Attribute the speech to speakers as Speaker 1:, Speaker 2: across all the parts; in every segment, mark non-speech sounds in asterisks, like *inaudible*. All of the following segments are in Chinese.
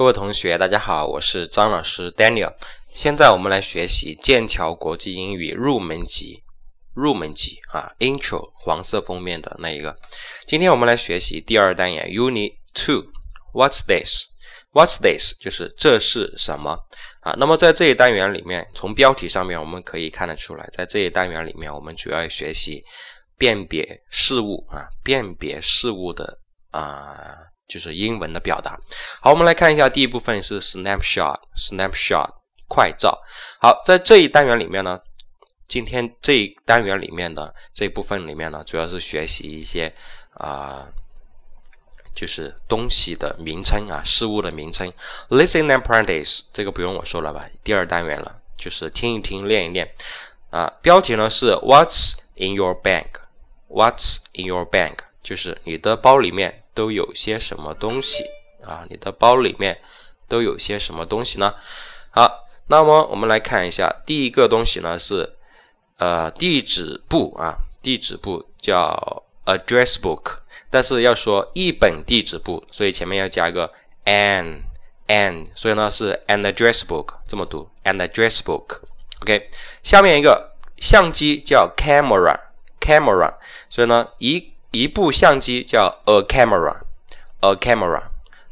Speaker 1: 各位同学，大家好，我是张老师 Daniel。现在我们来学习剑桥国际英语入门级，入门级啊，Intro 黄色封面的那一个。今天我们来学习第二单元 Unit Two。What's this？What's this？就是这是什么啊？那么在这一单元里面，从标题上面我们可以看得出来，在这一单元里面，我们主要学习辨别事物啊，辨别事物的啊。就是英文的表达。好，我们来看一下，第一部分是 snapshot，snapshot 快照。好，在这一单元里面呢，今天这一单元里面的这部分里面呢，主要是学习一些啊，就是东西的名称啊，事物的名称。Listen and practice，这个不用我说了吧？第二单元了，就是听一听，练一练。啊，标题呢是 What's in your bag？What's in your bag？就是你的包里面。都有些什么东西啊？你的包里面都有些什么东西呢？好，那么我们来看一下，第一个东西呢是呃地址簿啊，地址簿叫 address book，但是要说一本地址簿，所以前面要加个 an an，所以呢是 an address book，这么读 an address book。OK，下面一个相机叫 camera camera，所以呢一。一部相机叫 a camera，a camera。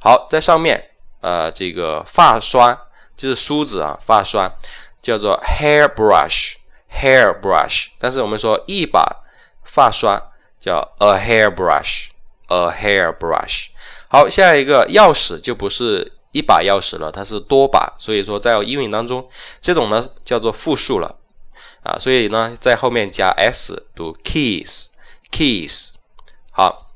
Speaker 1: 好，在上面，呃，这个发刷就是梳子啊，发刷叫做 hair brush，hair brush。但是我们说一把发刷叫 a hair brush，a hair brush。好，下一个钥匙就不是一把钥匙了，它是多把，所以说在英语当中，这种呢叫做复数了啊，所以呢在后面加 s 读 keys，keys。好，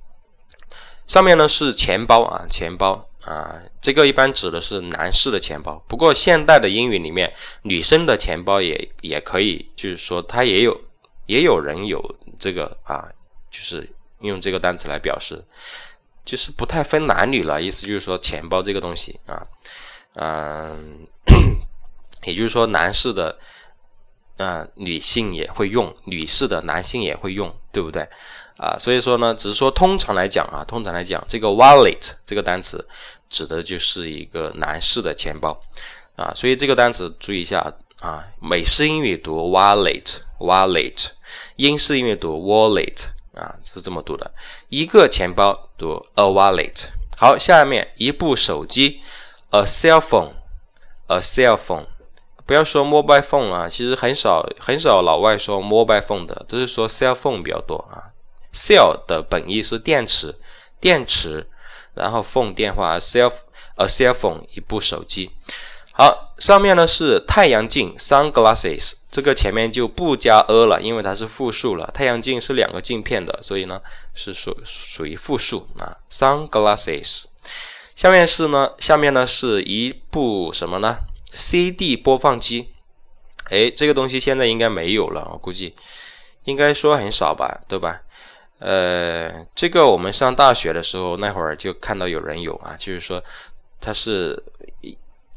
Speaker 1: 上面呢是钱包啊，钱包啊，这个一般指的是男士的钱包。不过现代的英语里面，女生的钱包也也可以，就是说它也有，也有人有这个啊，就是用这个单词来表示，就是不太分男女了。意思就是说钱包这个东西啊，嗯，也就是说男士的，嗯，女性也会用，女士的男性也会用，对不对？啊，所以说呢，只是说通常来讲啊，通常来讲，这个 wallet 这个单词指的就是一个男士的钱包啊，所以这个单词注意一下啊，美式英语读 wallet，wallet，英式英语读 wallet 啊，是这么读的，一个钱包读 a wallet。好，下面一部手机，a cell phone，a cell phone，不要说 mobile phone 啊，其实很少很少老外说 mobile phone 的，都是说 cell phone 比较多啊。Cell 的本意是电池，电池，然后 phone 电话，cell a cell phone 一部手机。好，上面呢是太阳镜 sunglasses，这个前面就不加 a 了，因为它是复数了。太阳镜是两个镜片的，所以呢是属属于复数啊。sunglasses。下面是呢，下面呢是一部什么呢？CD 播放机。哎，这个东西现在应该没有了，我估计应该说很少吧，对吧？呃，这个我们上大学的时候那会儿就看到有人有啊，就是说它是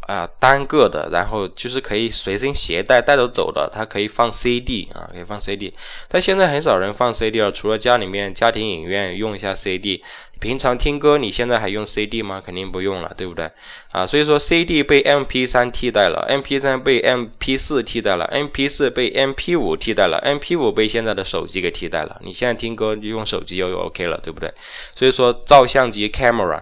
Speaker 1: 啊单个的，然后就是可以随身携带带着走的，它可以放 CD 啊，可以放 CD。但现在很少人放 CD 了，除了家里面家庭影院用一下 CD。平常听歌，你现在还用 CD 吗？肯定不用了，对不对？啊，所以说 CD 被 MP3 替代了，MP3 被 MP4 替代了，MP4 被 MP5 替代了，MP5 被现在的手机给替代了。你现在听歌就用手机就 OK 了，对不对？所以说照相机 camera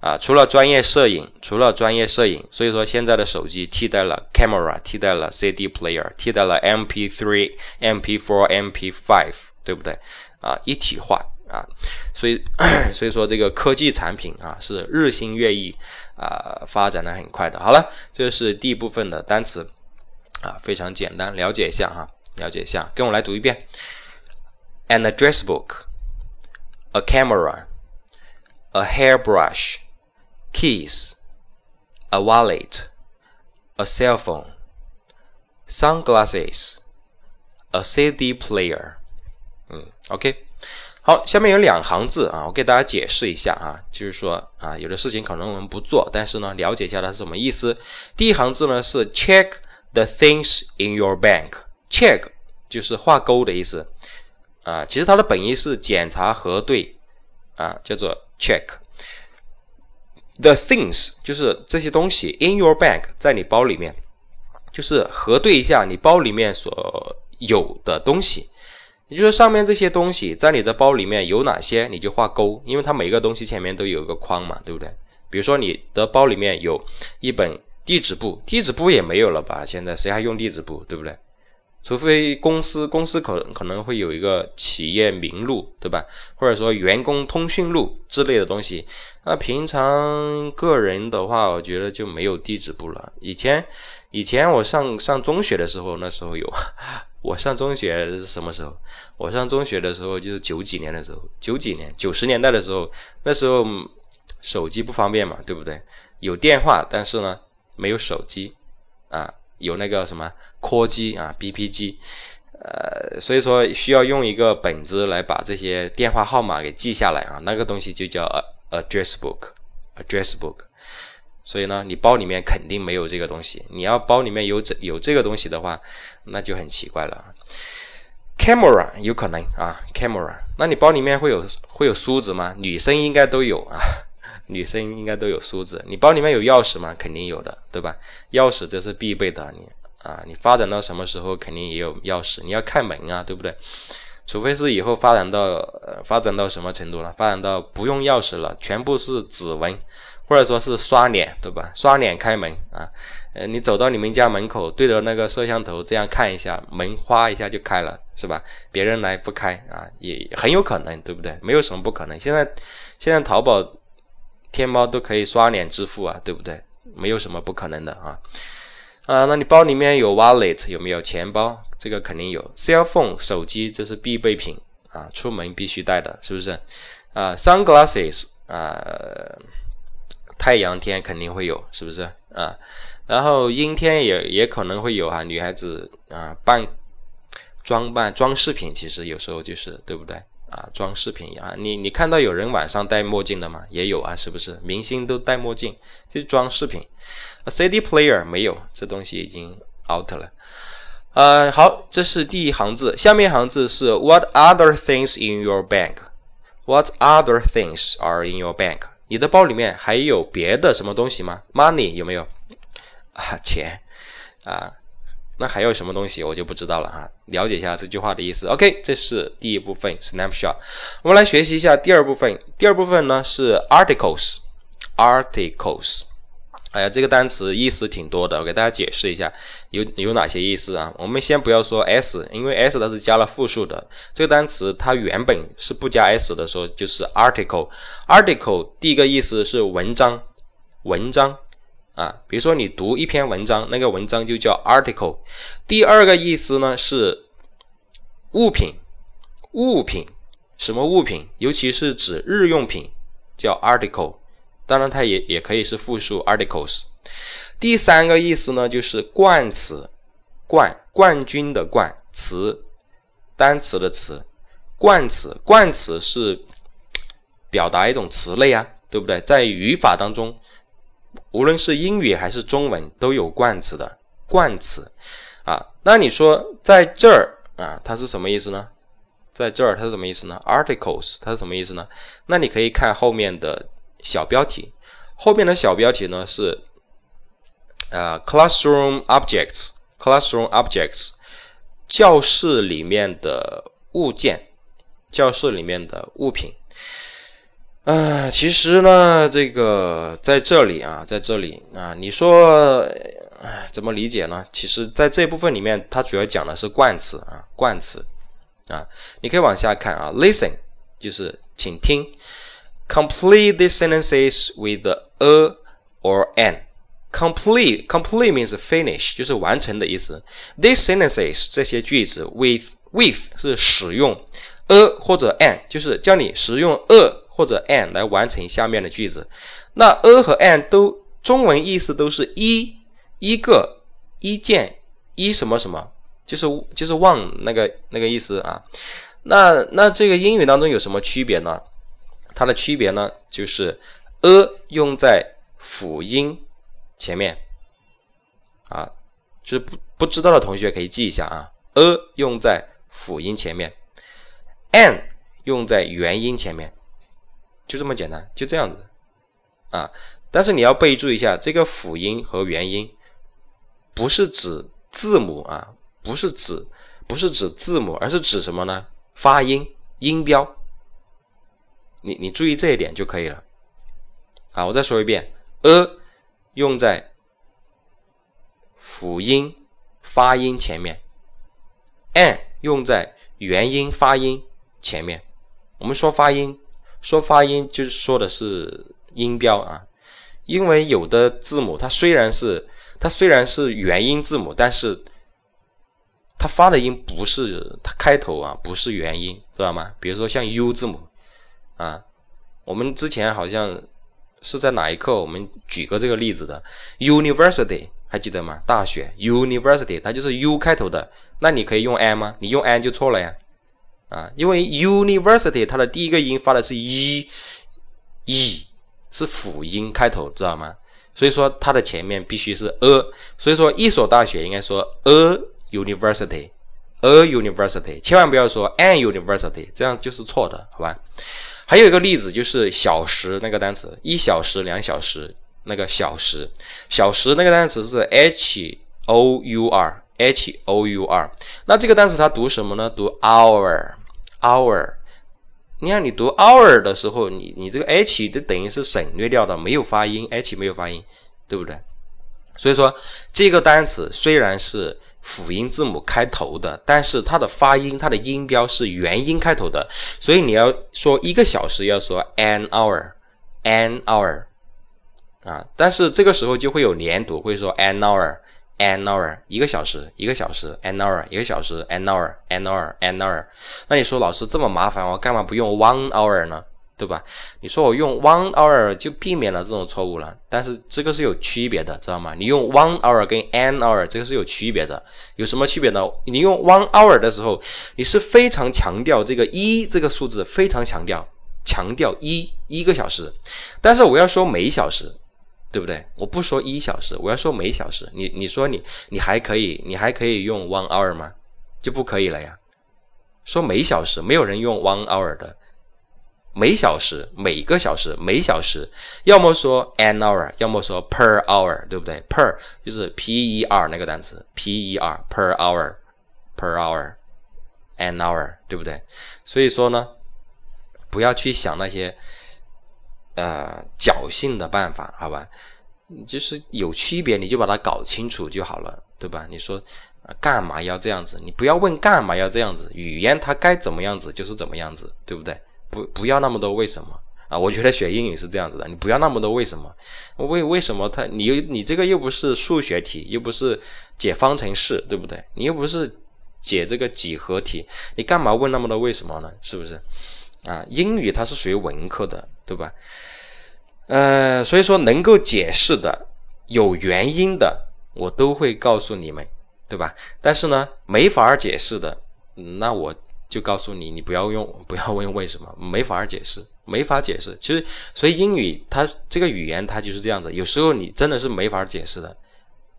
Speaker 1: 啊，除了专业摄影，除了专业摄影，所以说现在的手机替代了 camera，替代了 CD player，替代了 MP3、MP4、MP5，对不对？啊，一体化。啊，所以所以说这个科技产品啊是日新月异啊，发展的很快的。好了，这是第一部分的单词啊，非常简单，了解一下哈，了解一下，跟我来读一遍：an address book, a camera, a hairbrush, keys, a wallet, a cell phone, sunglasses, a CD player。嗯，OK。 好，下面有两行字啊，我给大家解释一下啊，就是说啊，有的事情可能我们不做，但是呢，了解一下它是什么意思。第一行字呢是 check the things in your bag，check 就是画勾的意思啊，其实它的本意是检查核对啊，叫做 check。The things 就是这些东西 in your bag 在你包里面，就是核对一下你包里面所有的东西。也就是上面这些东西在你的包里面有哪些，你就画勾，因为它每个东西前面都有一个框嘛，对不对？比如说你的包里面有一本地址簿，地址簿也没有了吧？现在谁还用地址簿，对不对？除非公司，公司可可能会有一个企业名录，对吧？或者说员工通讯录之类的东西。那平常个人的话，我觉得就没有地址簿了。以前，以前我上上中学的时候，那时候有。我上中学是什么时候？我上中学的时候就是九几年的时候，九几年九十年代的时候，那时候手机不方便嘛，对不对？有电话，但是呢没有手机啊。有那个什么扩机啊，BP 机，呃，所以说需要用一个本子来把这些电话号码给记下来啊，那个东西就叫 address book，address book。所以呢，你包里面肯定没有这个东西。你要包里面有这有这个东西的话，那就很奇怪了。camera 有可能啊，camera，那你包里面会有会有梳子吗？女生应该都有啊。*laughs* 女生应该都有梳子，你包里面有钥匙吗？肯定有的，对吧？钥匙这是必备的，你啊，你发展到什么时候肯定也有钥匙，你要开门啊，对不对？除非是以后发展到呃发展到什么程度了？发展到不用钥匙了，全部是指纹，或者说是刷脸，对吧？刷脸开门啊，呃，你走到你们家门口，对着那个摄像头这样看一下，门哗一下就开了，是吧？别人来不开啊，也很有可能，对不对？没有什么不可能。现在现在淘宝。天猫都可以刷脸支付啊，对不对？没有什么不可能的啊。啊，那你包里面有 wallet 有没有钱包？这个肯定有。cell phone 手机这是必备品啊，出门必须带的，是不是？啊，sunglasses 啊，太阳天肯定会有，是不是啊？然后阴天也也可能会有哈，女孩子啊，扮装扮装饰品其实有时候就是对不对？啊，装饰品啊，你你看到有人晚上戴墨镜的吗？也有啊，是不是？明星都戴墨镜，这是装饰品。CD player 没有，这东西已经 out 了。呃，好，这是第一行字，下面一行字是 What other things in your bank？What other things are in your bank？你的包里面还有别的什么东西吗？Money 有没有？啊，钱啊。那还有什么东西我就不知道了哈，了解一下这句话的意思。OK，这是第一部分 snapshot。我们来学习一下第二部分。第二部分呢是 articles，articles。哎呀，这个单词意思挺多的，我给大家解释一下有有哪些意思啊。我们先不要说 s，因为 s 它是加了复数的。这个单词它原本是不加 s 的时候就是 article。article 第一个意思是文章，文章。啊，比如说你读一篇文章，那个文章就叫 article。第二个意思呢是物品，物品，什么物品？尤其是指日用品，叫 article。当然，它也也可以是复数 articles。第三个意思呢就是冠词，冠，冠军的冠，词，单词的词，冠词，冠词是表达一种词类啊，对不对？在语法当中。无论是英语还是中文，都有冠词的冠词，啊，那你说在这儿啊，它是什么意思呢？在这儿它是什么意思呢？Articles 它是什么意思呢？那你可以看后面的小标题，后面的小标题呢是，呃，classroom objects，classroom objects，教室里面的物件，教室里面的物品。啊，其实呢，这个在这里啊，在这里啊，你说，怎么理解呢？其实，在这部分里面，它主要讲的是冠词啊，冠词啊，你可以往下看啊，listen 就是请听，complete these sentences with a or an。complete complete means finish，就是完成的意思。These sentences 这些句子 with with 是使用 a 或者 an，就是叫你使用 a。或者 an 来完成下面的句子，那 a 和 an 都中文意思都是一一个一件一什么什么，就是就是忘那个那个意思啊。那那这个英语当中有什么区别呢？它的区别呢就是 a 用在辅音前面啊，就是不不知道的同学可以记一下啊，a 用在辅音前面，an 用在元音前面。就这么简单，就这样子，啊，但是你要备注一下，这个辅音和元音不是指字母啊，不是指不是指字母，而是指什么呢？发音音标。你你注意这一点就可以了。啊，我再说一遍，a 用在辅音发音前面，an 用在元音发音前面。我们说发音，说发音就是说的是音标啊。因为有的字母它虽然是它虽然是元音字母，但是它发的音不是它开头啊，不是元音，知道吗？比如说像 U 字母啊，我们之前好像是在哪一课我们举过这个例子的，University 还记得吗？大学 University 它就是 U 开头的，那你可以用 an 吗？你用 an 就错了呀，啊，因为 University 它的第一个音发的是 E，E。是辅音开头，知道吗？所以说它的前面必须是 a，所以说一所大学应该说 a university，a university，千万不要说 an university，这样就是错的，好吧？还有一个例子就是小时那个单词，一小时、两小时那个小时，小时那个单词是 h o u r，h o u r，那这个单词它读什么呢？读 hour，hour。你看，你读 hour 的时候，你你这个 h 就等于是省略掉的，没有发音，h 没有发音，对不对？所以说这个单词虽然是辅音字母开头的，但是它的发音，它的音标是元音开头的，所以你要说一个小时，要说 an hour，an hour，啊，但是这个时候就会有连读，会说 an hour。an hour 一个小时，一个小时，an hour 一个小时，an hour，an hour，an hour。那你说老师这么麻烦，我干嘛不用 one hour 呢？对吧？你说我用 one hour 就避免了这种错误了。但是这个是有区别的，知道吗？你用 one hour 跟 an hour 这个是有区别的。有什么区别呢？你用 one hour 的时候，你是非常强调这个一这个数字，非常强调强调一一个小时。但是我要说每小时。对不对？我不说一小时，我要说每小时。你你说你你还可以，你还可以用 one hour 吗？就不可以了呀。说每小时，没有人用 one hour 的。每小时，每个小时，每小时，要么说 an hour，要么说 per hour，对不对？per 就是 p e r 那个单词，p e r per hour，per hour，an hour，对不对？所以说呢，不要去想那些。呃，侥幸的办法，好吧，就是有区别，你就把它搞清楚就好了，对吧？你说干嘛要这样子？你不要问干嘛要这样子，语言它该怎么样子就是怎么样子，对不对？不，不要那么多为什么啊？我觉得学英语是这样子的，你不要那么多为什么，为为什么它你又你这个又不是数学题，又不是解方程式，对不对？你又不是解这个几何题，你干嘛问那么多为什么呢？是不是？啊，英语它是属于文科的，对吧？呃，所以说能够解释的、有原因的，我都会告诉你们，对吧？但是呢，没法解释的，那我就告诉你，你不要用，*laughs* 不要问为什么，没法解释，没法解释。其实，所以英语它这个语言它就是这样子，有时候你真的是没法解释的，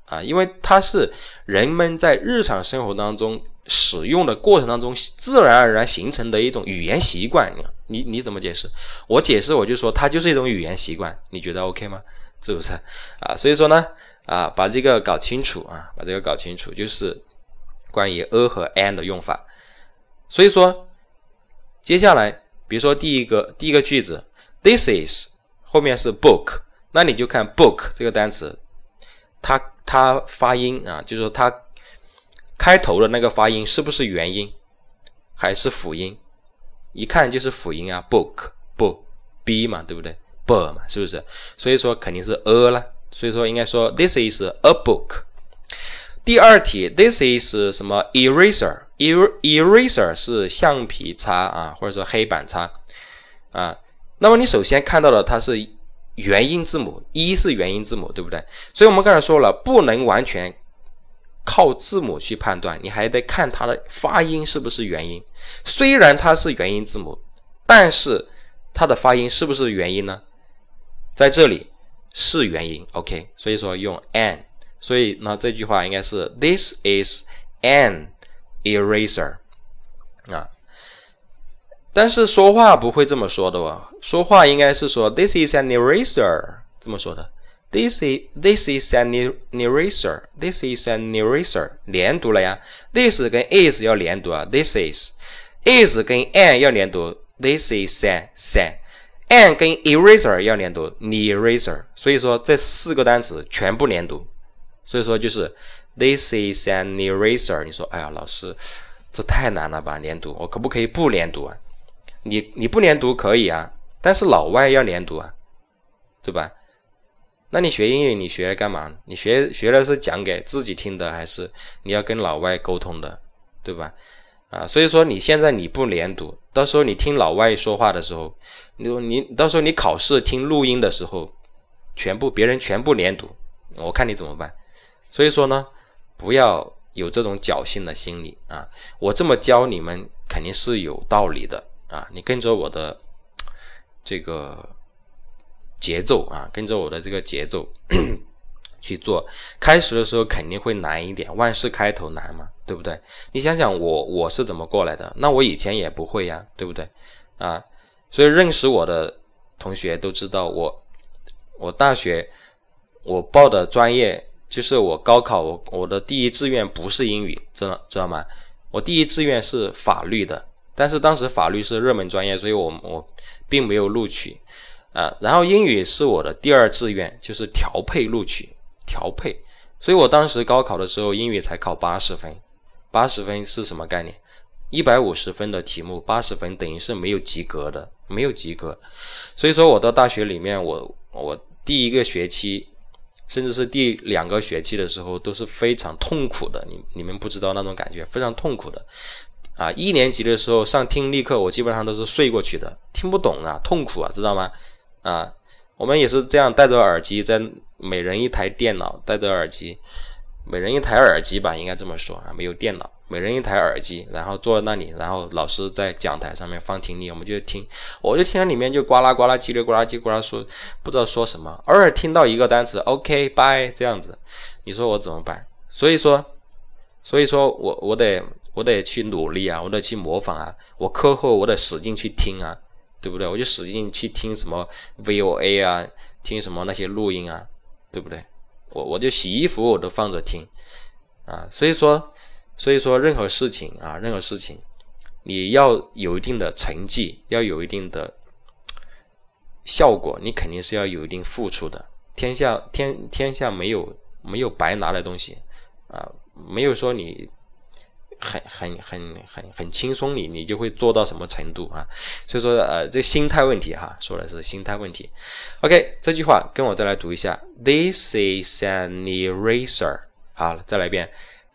Speaker 1: 啊，因为它是人们在日常生活当中。使用的过程当中，自然而然形成的一种语言习惯，你你怎么解释？我解释我就说它就是一种语言习惯，你觉得 OK 吗？是不是啊？所以说呢，啊，把这个搞清楚啊，把这个搞清楚，就是关于 a 和 an 的用法。所以说，接下来比如说第一个第一个句子，this is 后面是 book，那你就看 book 这个单词，它它发音啊，就是说它。开头的那个发音是不是元音，还是辅音？一看就是辅音啊，book book b 嘛，对不对？b 嘛，是不是？所以说肯定是 a 了。所以说应该说 this is a book。第二题，this is 什么 eraser？Eraser 是橡皮擦啊，或者说黑板擦啊。那么你首先看到的它是元音字母，一是元音字母，对不对？所以我们刚才说了，不能完全。靠字母去判断，你还得看它的发音是不是元音。虽然它是元音字母，但是它的发音是不是元音呢？在这里是元音，OK。所以说用 an，所以那这句话应该是 This is an eraser 啊。但是说话不会这么说的哦，说话应该是说 This is an eraser，这么说的。This is this is an eraser. This is an eraser. 连读了呀。This 跟 is 要连读啊。This is is 跟 an 要连读。This is an an an 跟 eraser 要连读。Eraser。所以说这四个单词全部连读。所以说就是 This is an eraser。你说哎呀，老师这太难了吧？连读，我可不可以不连读啊？你你不连读可以啊，但是老外要连读啊，对吧？那你学英语，你学干嘛？你学学的是讲给自己听的，还是你要跟老外沟通的，对吧？啊，所以说你现在你不连读，到时候你听老外说话的时候，你你到时候你考试听录音的时候，全部别人全部连读，我看你怎么办？所以说呢，不要有这种侥幸的心理啊！我这么教你们肯定是有道理的啊！你跟着我的这个。节奏啊，跟着我的这个节奏 *coughs* 去做。开始的时候肯定会难一点，万事开头难嘛，对不对？你想想我我是怎么过来的？那我以前也不会呀，对不对？啊，所以认识我的同学都知道我，我大学我报的专业就是我高考我我的第一志愿不是英语，知道知道吗？我第一志愿是法律的，但是当时法律是热门专业，所以我我并没有录取。啊，然后英语是我的第二志愿，就是调配录取，调配。所以我当时高考的时候，英语才考八十分。八十分是什么概念？一百五十分的题目，八十分等于是没有及格的，没有及格。所以说，我到大学里面，我我第一个学期，甚至是第两个学期的时候，都是非常痛苦的。你你们不知道那种感觉，非常痛苦的。啊，一年级的时候上听力课，我基本上都是睡过去的，听不懂啊，痛苦啊，知道吗？啊，我们也是这样戴着耳机，在每人一台电脑，戴着耳机，每人一台耳机吧，应该这么说啊，没有电脑，每人一台耳机，然后坐在那里，然后老师在讲台上面放听力，我们就听，我就听到里面就呱啦呱啦叽里呱啦叽呱啦说，不知道说什么，偶尔听到一个单词，OK，bye 这样子，你说我怎么办？所以说，所以说我我得我得去努力啊，我得去模仿啊，我课后我得使劲去听啊。对不对？我就使劲去听什么 VOA 啊，听什么那些录音啊，对不对？我我就洗衣服我都放着听啊。所以说，所以说任何事情啊，任何事情，你要有一定的成绩，要有一定的效果，你肯定是要有一定付出的。天下天天下没有没有白拿的东西啊，没有说你。很很很很很轻松，你你就会做到什么程度啊？所以说，呃，这心态问题哈，说的是心态问题。OK，这句话跟我再来读一下：This is an eraser。好，再来一遍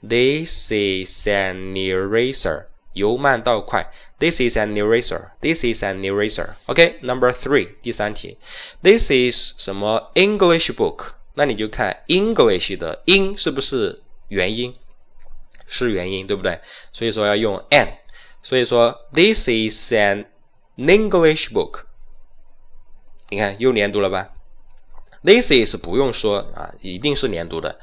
Speaker 1: ：This is an eraser。由慢到快：This is an eraser。This is an eraser。OK，Number three，第三题：This is 什么 English book？那你就看 English 的音是不是元音？是元音，对不对？所以说要用 an。所以说，this is an English book。你看又连读了吧？This is 不用说啊，一定是连读的。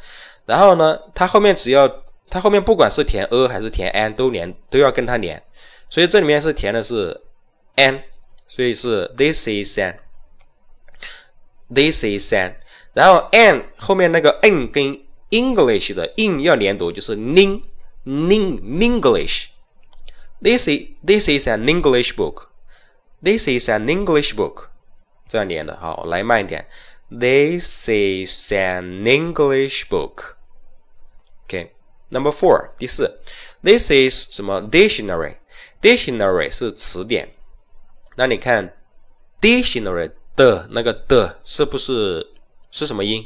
Speaker 1: 然后呢，它后面只要它后面不管是填 a 还是填 an 都连都要跟它连。所以这里面是填的是 an，所以是 this is an。This is an。然后 an 后面那个 n 跟 English 的 in 要连读，就是 ning。Ning English. This is this is an English book. This is an English book. 这样连的，好，来慢一点。This is an English book. Number four，第四，This is 什么？Dictionary，Dictionary 是词典。那你看，Dictionary 的那个的是不是是什么音？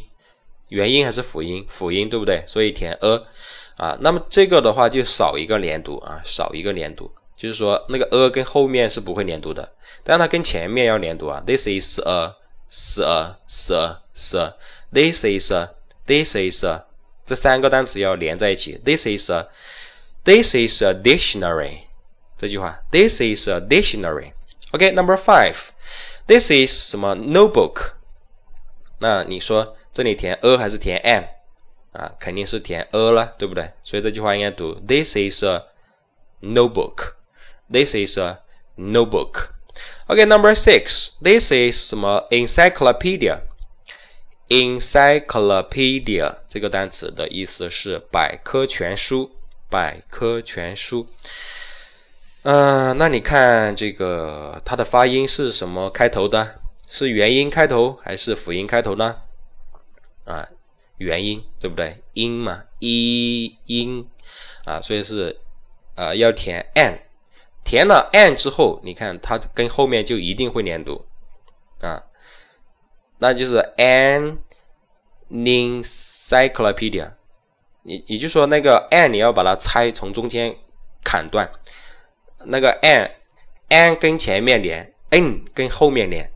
Speaker 1: 元音还是辅音？辅音对不对？所以填 a。啊，那么这个的话就少一个连读啊，少一个连读，就是说那个 a 跟后面是不会连读的，但它跟前面要连读啊。This is a, s a, s a, s a. This is a, this is a. 这三个单词要连在一起。This is a, this is a dictionary. 这句话，This is a dictionary. OK, number five. This is 什么 notebook？那你说这里填 a 还是填 an？啊，肯定是填 a 了，对不对？所以这句话应该读 This is a notebook. This is a notebook. OK, number six. This is 什么 encyclopedia? Encyclopedia 这个单词的意思是百科全书，百科全书。嗯，那你看这个它的发音是什么开头的？是元音开头还是辅音开头呢？啊，元音对不对？音嘛，一音啊，所以是呃要填 n，填了 n 之后，你看它跟后面就一定会连读啊。那就是 an encyclopedia，也也就是说那个 an 你要把它拆，从中间砍断，那个 an an 跟前面连，n 跟后面连，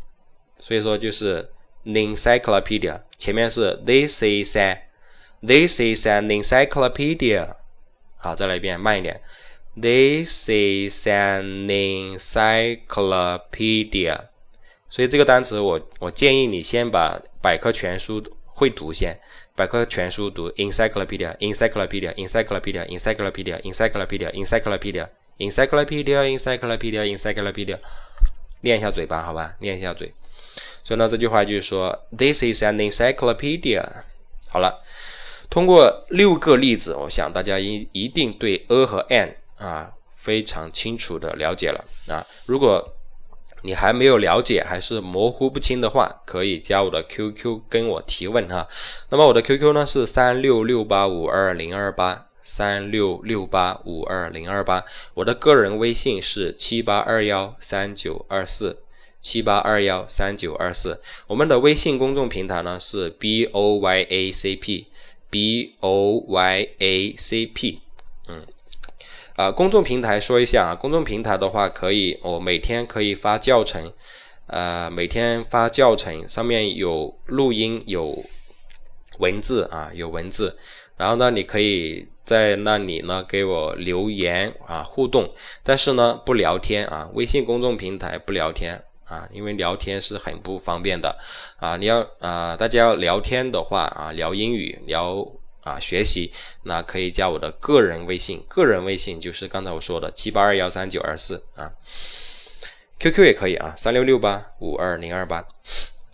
Speaker 1: 所以说就是 encyclopedia，前面是 this is a this is an encyclopedia，好，再来一遍，慢一点，this is an encyclopedia。所以这个单词，我我建议你先把百科全书会读先，百科全书读 encyclopedia，encyclopedia，encyclopedia，encyclopedia，encyclopedia，encyclopedia，encyclopedia，encyclopedia，encyclopedia，练一下嘴巴，好吧，练一下嘴。所以呢，这句话就是说，This is an encyclopedia。好了，通过六个例子，我想大家一一定对 a 和 an 啊非常清楚的了解了啊。如果你还没有了解，还是模糊不清的话，可以加我的 QQ 跟我提问哈。那么我的 QQ 呢是三六六八五二零二八三六六八五二零二八。我的个人微信是七八二幺三九二四七八二幺三九二四。我们的微信公众平台呢是 B O Y A C P B O Y A C P。啊，公众平台说一下啊，公众平台的话，可以我每天可以发教程，呃，每天发教程，上面有录音，有文字啊，有文字，然后呢，你可以在那里呢给我留言啊，互动，但是呢不聊天啊，微信公众平台不聊天啊，因为聊天是很不方便的啊，你要啊，大家要聊天的话啊，聊英语聊。啊，学习那可以加我的个人微信，个人微信就是刚才我说的七八二幺三九二四啊，QQ 也可以啊，三六六八五二零二八。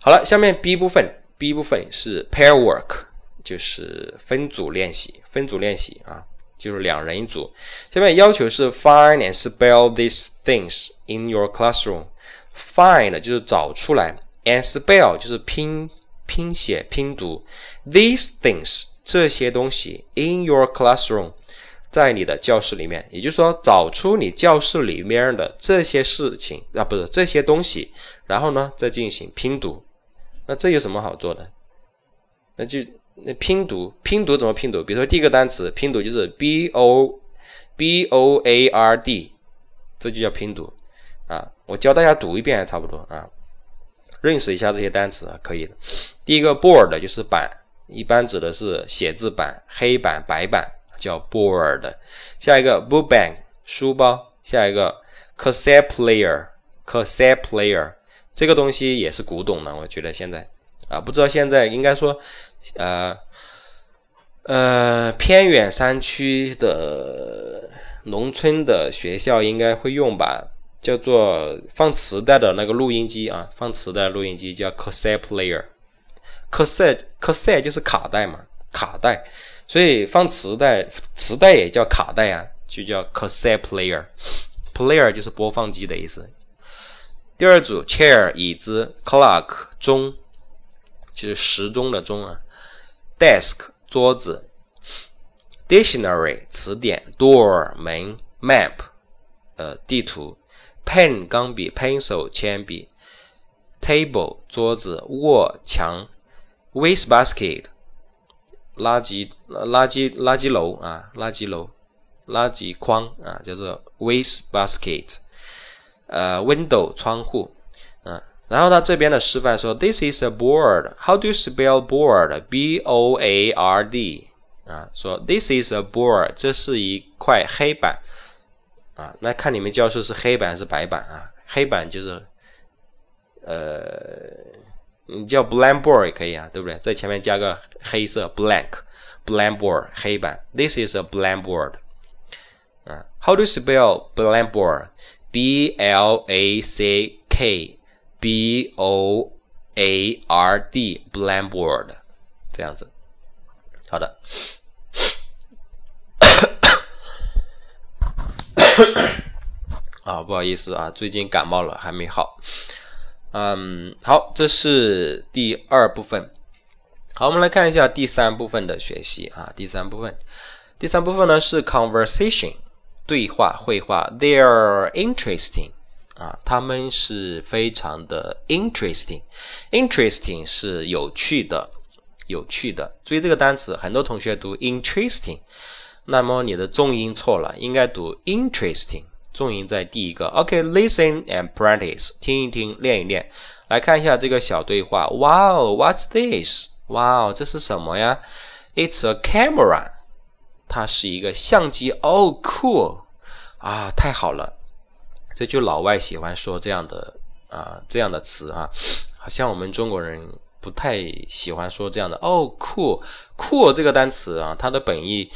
Speaker 1: 好了，下面 B 部分，B 部分是 pair work，就是分组练习，分组练习啊，就是两人一组。下面要求是 find and spell these things in your classroom。find 就是找出来，and spell 就是拼拼写拼读 these things。这些东西 in your classroom，在你的教室里面，也就是说找出你教室里面的这些事情啊，不是这些东西，然后呢再进行拼读。那这有什么好做的？那就那拼读，拼读怎么拼读？比如说第一个单词拼读就是 b o b o a r d，这就叫拼读啊。我教大家读一遍还差不多啊，认识一下这些单词，可以的。第一个 board 就是板。一般指的是写字板、黑板、白板，叫 board。下一个 book bag 书包，下一个 cassette player，cassette player 这个东西也是古董了，我觉得现在啊，不知道现在应该说，呃呃，偏远山区的农村的学校应该会用吧，叫做放磁带的那个录音机啊，放磁带录音机叫 cassette player。Cassette，cassette 就是卡带嘛，卡带，所以放磁带，磁带也叫卡带啊，就叫 cassette player，player 就是播放机的意思。第二组 chair 椅子，clock 钟，就是时钟的钟啊，desk 桌子，dictionary 词典，door 门，map 呃地图，pen 钢笔，pencil 铅笔，table 桌子，wall 墙。Waste basket，垃圾垃圾垃圾篓啊，垃圾篓，垃圾筐啊，叫做 waste basket。呃，window 窗户，嗯，然后他这边的示范说，This is a board. How do you spell board? B O A R D 啊，说 This is a board，这是一块黑板啊。那看你们教室是黑板还是白板啊？黑板就是呃。你叫 blackboard 也可以啊，对不对？在前面加个黑色 blank，blackboard 黑板。This is a blackboard。啊，How do you spell blackboard？B L A C K B O a r d blackboard 这样子。好的。啊，不好意思啊，最近感冒了，还没好。嗯，好，这是第二部分。好，我们来看一下第三部分的学习啊。第三部分，第三部分呢是 conversation 对话、绘画。They are interesting 啊，他们是非常的 interesting。interesting 是有趣的，有趣的。注意这个单词，很多同学读 interesting，那么你的重音错了，应该读 interesting。重音在第一个，OK，listen and practice，听一听，练一练。来看一下这个小对话。Wow，what's this？哇哦，这是什么呀？It's a camera，它是一个相机。Oh cool，啊，太好了。这就老外喜欢说这样的啊这样的词哈，好像我们中国人不太喜欢说这样的。Oh cool，cool 这个单词啊，它的本意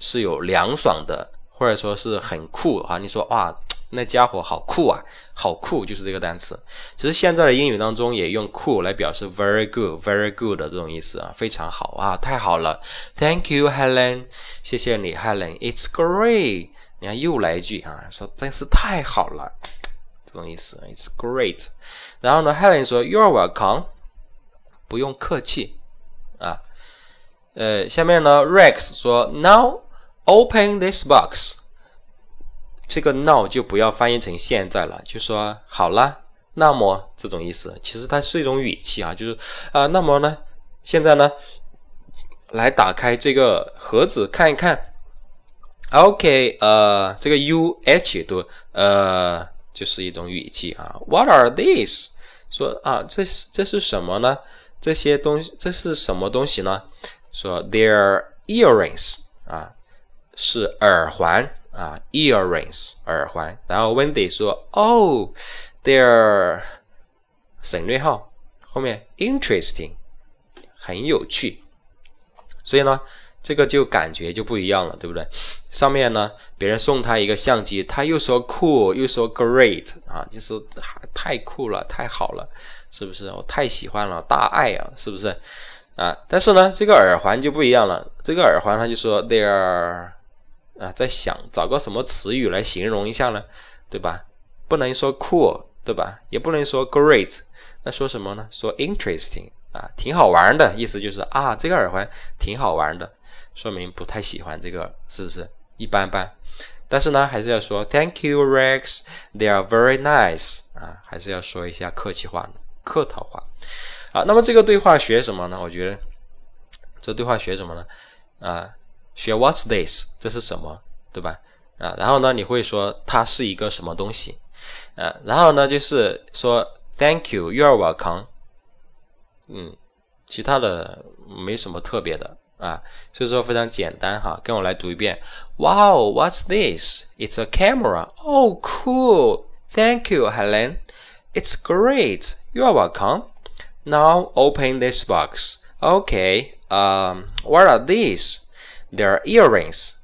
Speaker 1: 是有凉爽的。或者说是很酷啊！你说哇，那家伙好酷啊，好酷，就是这个单词。其实现在的英语当中也用酷来表示 very good，very good 的这种意思啊，非常好啊，太好了。Thank you, Helen，谢谢你，Helen。It's great，你看又来一句啊，说真是太好了，这种意思。It's great。然后呢，Helen 说 You're welcome，不用客气啊。呃，下面呢，Rex 说 Now。Open this box，这个 now 就不要翻译成现在了，就说好了，那么这种意思，其实它是一种语气啊，就是啊，那么呢，现在呢，来打开这个盒子看一看。OK，呃，这个 U H 读呃，就是一种语气啊。What are these？说啊，这是这是什么呢？这些东西这是什么东西呢？说 They're earrings。是耳环啊，earrings 耳环。然后 Wendy 说：“Oh，they're 省略号后面 interesting 很有趣。”所以呢，这个就感觉就不一样了，对不对？上面呢，别人送他一个相机，他又说 cool，又说 great 啊，就是太酷了，太好了，是不是？我太喜欢了，大爱啊，是不是？啊，但是呢，这个耳环就不一样了。这个耳环他就说 they're 啊，在想找个什么词语来形容一下呢，对吧？不能说 cool，对吧？也不能说 great，那说什么呢？说 interesting 啊，挺好玩的意思就是啊，这个耳环挺好玩的，说明不太喜欢这个，是不是？一般般。但是呢，还是要说 Thank you, Rex，they are very nice 啊，还是要说一下客气话、客套话啊。那么这个对话学什么呢？我觉得这对话学什么呢？啊？学 What's this？这是什么，对吧？啊，然后呢，你会说它是一个什么东西？啊，然后呢，就是说 Thank you，You're welcome。嗯，其他的没什么特别的啊，所以说非常简单哈。跟我来读一遍：Wow，What's this？It's a camera. Oh, cool. Thank you, Helen. It's great. You're welcome. Now open this box. Okay. Um, what are these? Their earrings.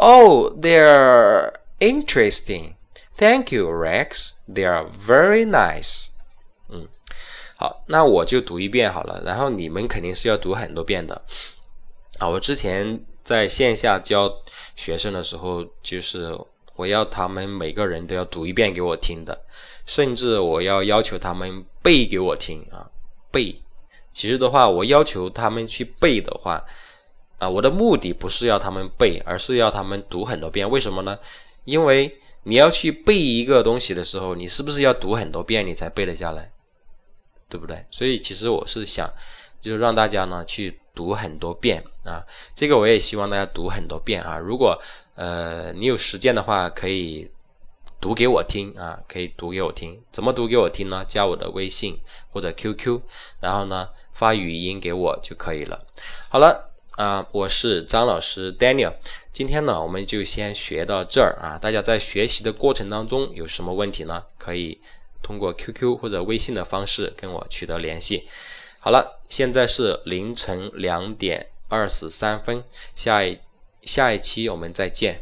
Speaker 1: Oh, they're interesting. Thank you, Rex. They are very nice. 嗯，好，那我就读一遍好了。然后你们肯定是要读很多遍的啊。我之前在线下教学生的时候，就是我要他们每个人都要读一遍给我听的，甚至我要要求他们背给我听啊，背。其实的话，我要求他们去背的话。啊，我的目的不是要他们背，而是要他们读很多遍。为什么呢？因为你要去背一个东西的时候，你是不是要读很多遍你才背得下来？对不对？所以其实我是想，就是让大家呢去读很多遍啊。这个我也希望大家读很多遍啊。如果呃你有时间的话，可以读给我听啊，可以读给我听。怎么读给我听呢？加我的微信或者 QQ，然后呢发语音给我就可以了。好了。啊，我是张老师 Daniel。今天呢，我们就先学到这儿啊。大家在学习的过程当中有什么问题呢？可以通过 QQ 或者微信的方式跟我取得联系。好了，现在是凌晨两点二十三分，下一下一期我们再见。